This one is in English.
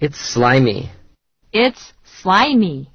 It's slimy. It's slimy.